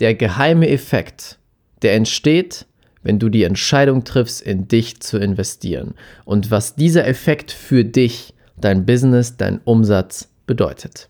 der geheime Effekt, der entsteht, wenn du die Entscheidung triffst, in dich zu investieren und was dieser Effekt für dich, dein Business, dein Umsatz bedeutet.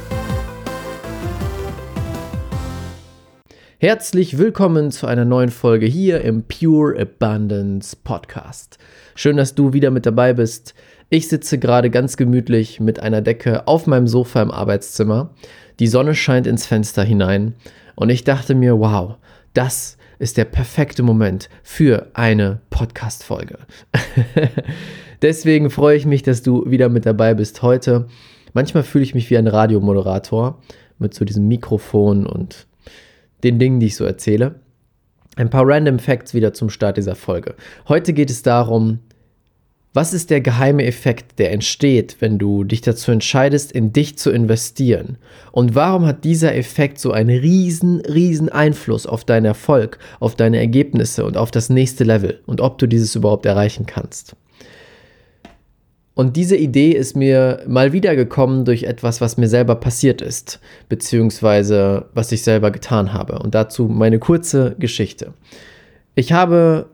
Herzlich willkommen zu einer neuen Folge hier im Pure Abundance Podcast. Schön, dass du wieder mit dabei bist. Ich sitze gerade ganz gemütlich mit einer Decke auf meinem Sofa im Arbeitszimmer. Die Sonne scheint ins Fenster hinein und ich dachte mir, wow, das ist der perfekte Moment für eine Podcast-Folge. Deswegen freue ich mich, dass du wieder mit dabei bist heute. Manchmal fühle ich mich wie ein Radiomoderator mit so diesem Mikrofon und den Dingen, die ich so erzähle. Ein paar Random Facts wieder zum Start dieser Folge. Heute geht es darum, was ist der geheime Effekt, der entsteht, wenn du dich dazu entscheidest, in dich zu investieren? Und warum hat dieser Effekt so einen riesen, riesen Einfluss auf deinen Erfolg, auf deine Ergebnisse und auf das nächste Level und ob du dieses überhaupt erreichen kannst? Und diese Idee ist mir mal wieder gekommen durch etwas, was mir selber passiert ist, beziehungsweise was ich selber getan habe. Und dazu meine kurze Geschichte. Ich habe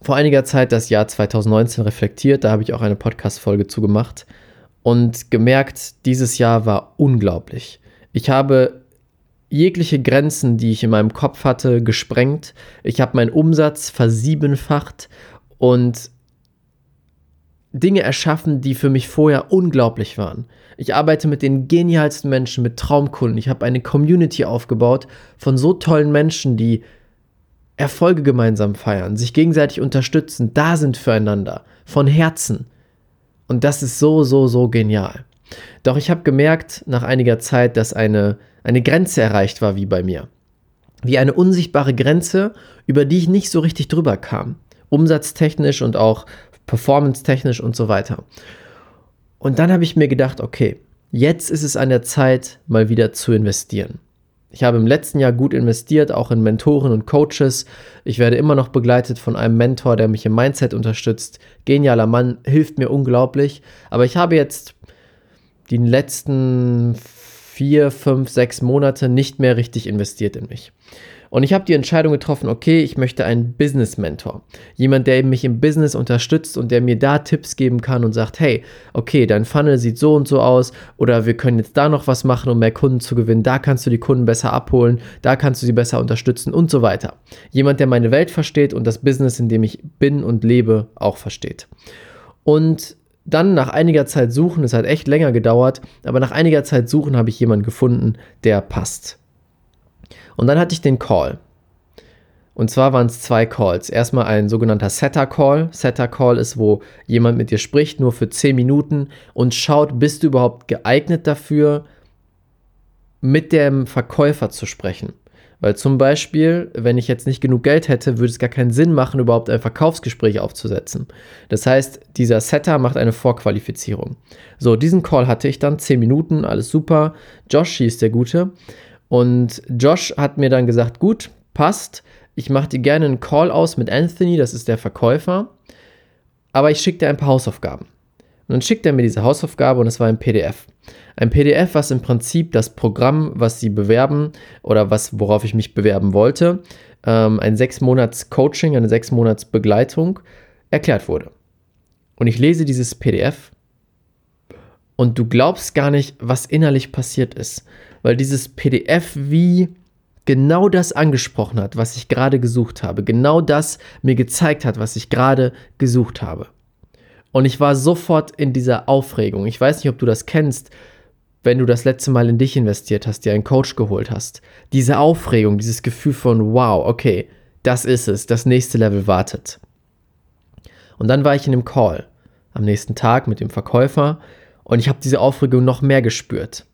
vor einiger Zeit das Jahr 2019 reflektiert, da habe ich auch eine Podcast-Folge zu gemacht und gemerkt, dieses Jahr war unglaublich. Ich habe jegliche Grenzen, die ich in meinem Kopf hatte, gesprengt. Ich habe meinen Umsatz versiebenfacht und Dinge erschaffen, die für mich vorher unglaublich waren. Ich arbeite mit den genialsten Menschen, mit Traumkunden. Ich habe eine Community aufgebaut von so tollen Menschen, die Erfolge gemeinsam feiern, sich gegenseitig unterstützen, da sind füreinander, von Herzen. Und das ist so, so, so genial. Doch ich habe gemerkt nach einiger Zeit, dass eine, eine Grenze erreicht war wie bei mir. Wie eine unsichtbare Grenze, über die ich nicht so richtig drüber kam. Umsatztechnisch und auch performance-technisch und so weiter. Und dann habe ich mir gedacht, okay, jetzt ist es an der Zeit, mal wieder zu investieren. Ich habe im letzten Jahr gut investiert, auch in Mentoren und Coaches. Ich werde immer noch begleitet von einem Mentor, der mich im Mindset unterstützt. Genialer Mann, hilft mir unglaublich. Aber ich habe jetzt die letzten vier, fünf, sechs Monate nicht mehr richtig investiert in mich. Und ich habe die Entscheidung getroffen, okay, ich möchte einen Business-Mentor. Jemand, der mich im Business unterstützt und der mir da Tipps geben kann und sagt, hey, okay, dein Funnel sieht so und so aus oder wir können jetzt da noch was machen, um mehr Kunden zu gewinnen. Da kannst du die Kunden besser abholen, da kannst du sie besser unterstützen und so weiter. Jemand, der meine Welt versteht und das Business, in dem ich bin und lebe, auch versteht. Und dann nach einiger Zeit suchen, es hat echt länger gedauert, aber nach einiger Zeit suchen habe ich jemanden gefunden, der passt. Und dann hatte ich den Call. Und zwar waren es zwei Calls. Erstmal ein sogenannter Setter-Call. Setter-Call ist, wo jemand mit dir spricht, nur für 10 Minuten und schaut, bist du überhaupt geeignet dafür, mit dem Verkäufer zu sprechen. Weil zum Beispiel, wenn ich jetzt nicht genug Geld hätte, würde es gar keinen Sinn machen, überhaupt ein Verkaufsgespräch aufzusetzen. Das heißt, dieser Setter macht eine Vorqualifizierung. So, diesen Call hatte ich dann, 10 Minuten, alles super. Josh hieß der Gute. Und Josh hat mir dann gesagt, gut, passt, ich mache dir gerne einen Call aus mit Anthony, das ist der Verkäufer, aber ich schicke dir ein paar Hausaufgaben. Und dann schickt er mir diese Hausaufgabe und es war ein PDF. Ein PDF, was im Prinzip das Programm, was sie bewerben oder was, worauf ich mich bewerben wollte, ähm, ein sechs Monats Coaching, eine sechs Monats Begleitung erklärt wurde. Und ich lese dieses PDF und du glaubst gar nicht, was innerlich passiert ist weil dieses PDF wie genau das angesprochen hat, was ich gerade gesucht habe. Genau das mir gezeigt hat, was ich gerade gesucht habe. Und ich war sofort in dieser Aufregung. Ich weiß nicht, ob du das kennst, wenn du das letzte Mal in dich investiert hast, dir einen Coach geholt hast. Diese Aufregung, dieses Gefühl von, wow, okay, das ist es, das nächste Level wartet. Und dann war ich in einem Call am nächsten Tag mit dem Verkäufer und ich habe diese Aufregung noch mehr gespürt.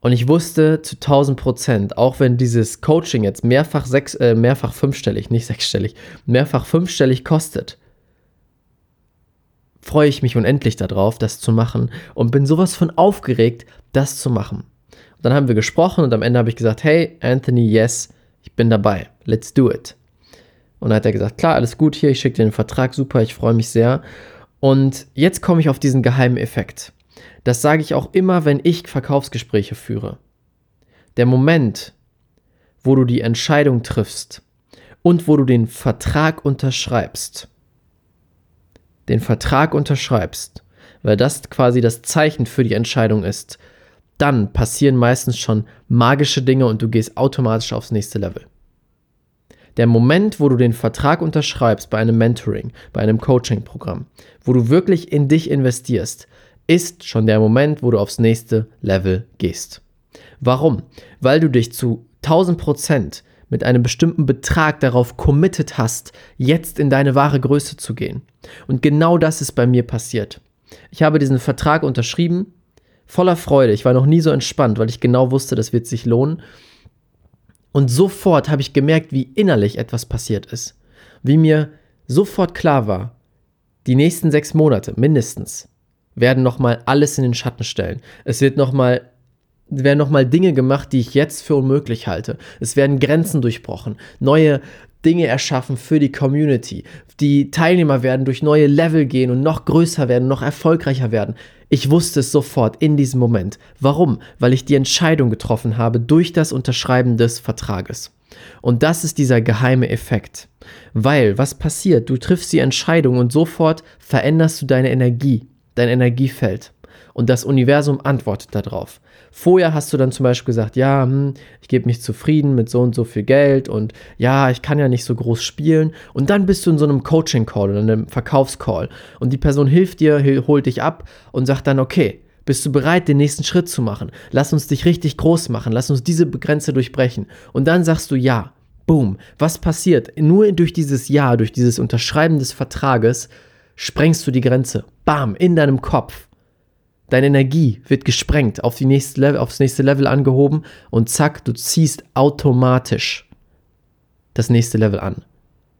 Und ich wusste zu 1000 Prozent, auch wenn dieses Coaching jetzt mehrfach, sechs, äh, mehrfach fünfstellig, nicht sechsstellig, mehrfach fünfstellig kostet, freue ich mich unendlich darauf, das zu machen und bin sowas von aufgeregt, das zu machen. Und dann haben wir gesprochen und am Ende habe ich gesagt, hey, Anthony, yes, ich bin dabei, let's do it. Und dann hat er gesagt, klar, alles gut hier, ich schicke dir den Vertrag, super, ich freue mich sehr. Und jetzt komme ich auf diesen geheimen Effekt. Das sage ich auch immer, wenn ich Verkaufsgespräche führe. Der Moment, wo du die Entscheidung triffst und wo du den Vertrag unterschreibst, den Vertrag unterschreibst, weil das quasi das Zeichen für die Entscheidung ist, dann passieren meistens schon magische Dinge und du gehst automatisch aufs nächste Level. Der Moment, wo du den Vertrag unterschreibst bei einem Mentoring, bei einem Coaching-Programm, wo du wirklich in dich investierst, ist schon der Moment, wo du aufs nächste Level gehst. Warum? Weil du dich zu 1000 Prozent mit einem bestimmten Betrag darauf committed hast, jetzt in deine wahre Größe zu gehen. Und genau das ist bei mir passiert. Ich habe diesen Vertrag unterschrieben, voller Freude. Ich war noch nie so entspannt, weil ich genau wusste, das wird sich lohnen. Und sofort habe ich gemerkt, wie innerlich etwas passiert ist. Wie mir sofort klar war, die nächsten sechs Monate mindestens werden nochmal alles in den Schatten stellen. Es wird nochmal werden nochmal Dinge gemacht, die ich jetzt für unmöglich halte. Es werden Grenzen durchbrochen, neue Dinge erschaffen für die Community. Die Teilnehmer werden durch neue Level gehen und noch größer werden, noch erfolgreicher werden. Ich wusste es sofort in diesem Moment. Warum? Weil ich die Entscheidung getroffen habe durch das Unterschreiben des Vertrages. Und das ist dieser geheime Effekt. Weil, was passiert? Du triffst die Entscheidung und sofort veränderst du deine Energie dein Energiefeld. Und das Universum antwortet darauf. Vorher hast du dann zum Beispiel gesagt, ja, hm, ich gebe mich zufrieden mit so und so viel Geld und ja, ich kann ja nicht so groß spielen. Und dann bist du in so einem Coaching-Call oder einem Verkaufscall und die Person hilft dir, holt dich ab und sagt dann, okay, bist du bereit, den nächsten Schritt zu machen? Lass uns dich richtig groß machen, lass uns diese Grenze durchbrechen. Und dann sagst du ja. Boom. Was passiert? Nur durch dieses Ja, durch dieses Unterschreiben des Vertrages sprengst du die Grenze. Bam, in deinem Kopf. Deine Energie wird gesprengt, auf die nächste Level, aufs nächste Level angehoben und zack, du ziehst automatisch das nächste Level an.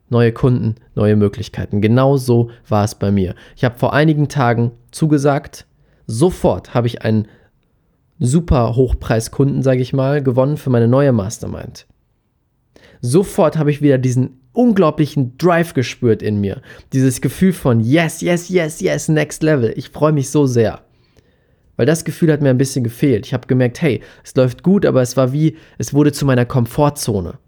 Neue Kunden, neue Möglichkeiten. Genau so war es bei mir. Ich habe vor einigen Tagen zugesagt, sofort habe ich einen super Hochpreiskunden, sage ich mal, gewonnen für meine neue Mastermind. Sofort habe ich wieder diesen unglaublichen Drive gespürt in mir. Dieses Gefühl von Yes, yes, yes, yes, next level. Ich freue mich so sehr. Weil das Gefühl hat mir ein bisschen gefehlt. Ich habe gemerkt, hey, es läuft gut, aber es war wie, es wurde zu meiner Komfortzone.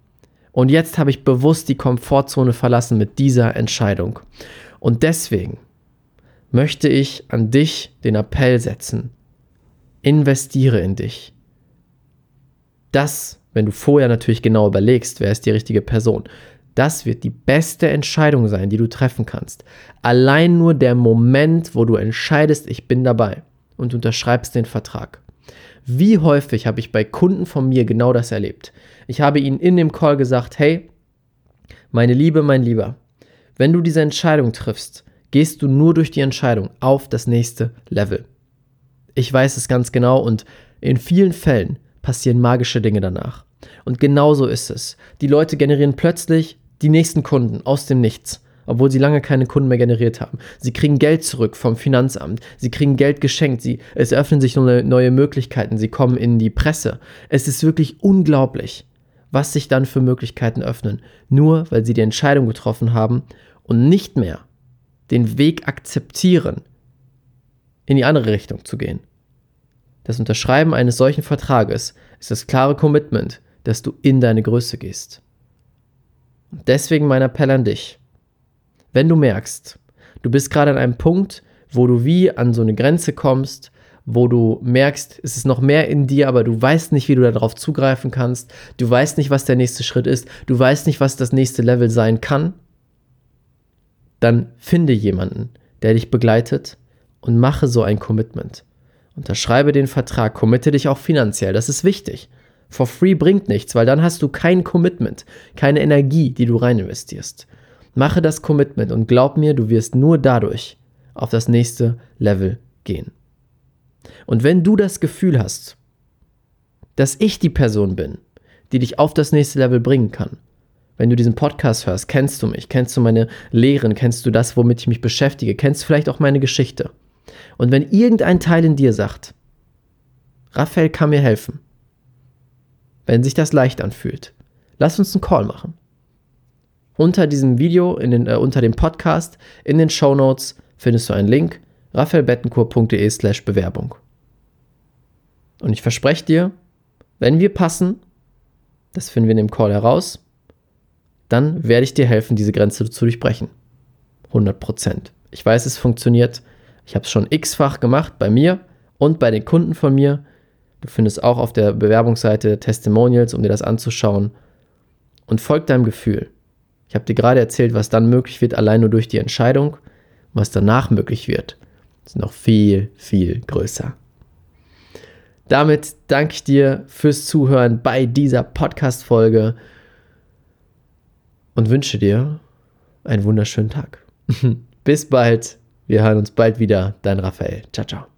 Und jetzt habe ich bewusst die Komfortzone verlassen mit dieser Entscheidung. Und deswegen möchte ich an dich den Appell setzen. Investiere in dich. Das, wenn du vorher natürlich genau überlegst, wer ist die richtige Person. Das wird die beste Entscheidung sein, die du treffen kannst. Allein nur der Moment, wo du entscheidest, ich bin dabei und unterschreibst den Vertrag. Wie häufig habe ich bei Kunden von mir genau das erlebt? Ich habe ihnen in dem Call gesagt, hey, meine Liebe, mein Lieber, wenn du diese Entscheidung triffst, gehst du nur durch die Entscheidung auf das nächste Level. Ich weiß es ganz genau und in vielen Fällen passieren magische Dinge danach. Und genauso ist es. Die Leute generieren plötzlich die nächsten Kunden aus dem Nichts, obwohl sie lange keine Kunden mehr generiert haben. Sie kriegen Geld zurück vom Finanzamt, sie kriegen Geld geschenkt, sie, es öffnen sich neue, neue Möglichkeiten, sie kommen in die Presse. Es ist wirklich unglaublich, was sich dann für Möglichkeiten öffnen, nur weil sie die Entscheidung getroffen haben und nicht mehr den Weg akzeptieren, in die andere Richtung zu gehen. Das Unterschreiben eines solchen Vertrages ist das klare Commitment, dass du in deine Größe gehst. Deswegen mein Appell an dich. Wenn du merkst, du bist gerade an einem Punkt, wo du wie an so eine Grenze kommst, wo du merkst, es ist noch mehr in dir, aber du weißt nicht, wie du darauf zugreifen kannst, du weißt nicht, was der nächste Schritt ist, du weißt nicht, was das nächste Level sein kann, dann finde jemanden, der dich begleitet und mache so ein Commitment. Unterschreibe den Vertrag, committe dich auch finanziell, das ist wichtig. For free bringt nichts, weil dann hast du kein Commitment, keine Energie, die du rein investierst. Mache das Commitment und glaub mir, du wirst nur dadurch auf das nächste Level gehen. Und wenn du das Gefühl hast, dass ich die Person bin, die dich auf das nächste Level bringen kann. Wenn du diesen Podcast hörst, kennst du mich, kennst du meine Lehren, kennst du das, womit ich mich beschäftige, kennst du vielleicht auch meine Geschichte. Und wenn irgendein Teil in dir sagt, Raphael kann mir helfen, wenn sich das leicht anfühlt, lass uns einen Call machen. Unter diesem Video, in den, äh, unter dem Podcast, in den Show Notes findest du einen Link, raphaelbettencourt.de slash Bewerbung. Und ich verspreche dir, wenn wir passen, das finden wir in dem Call heraus, dann werde ich dir helfen, diese Grenze zu durchbrechen. 100 Prozent. Ich weiß, es funktioniert. Ich habe es schon x-fach gemacht bei mir und bei den Kunden von mir. Du findest auch auf der Bewerbungsseite Testimonials, um dir das anzuschauen. Und folg deinem Gefühl. Ich habe dir gerade erzählt, was dann möglich wird, allein nur durch die Entscheidung. Was danach möglich wird, ist noch viel, viel größer. Damit danke ich dir fürs Zuhören bei dieser Podcast-Folge und wünsche dir einen wunderschönen Tag. Bis bald. Wir hören uns bald wieder. Dein Raphael. Ciao, ciao.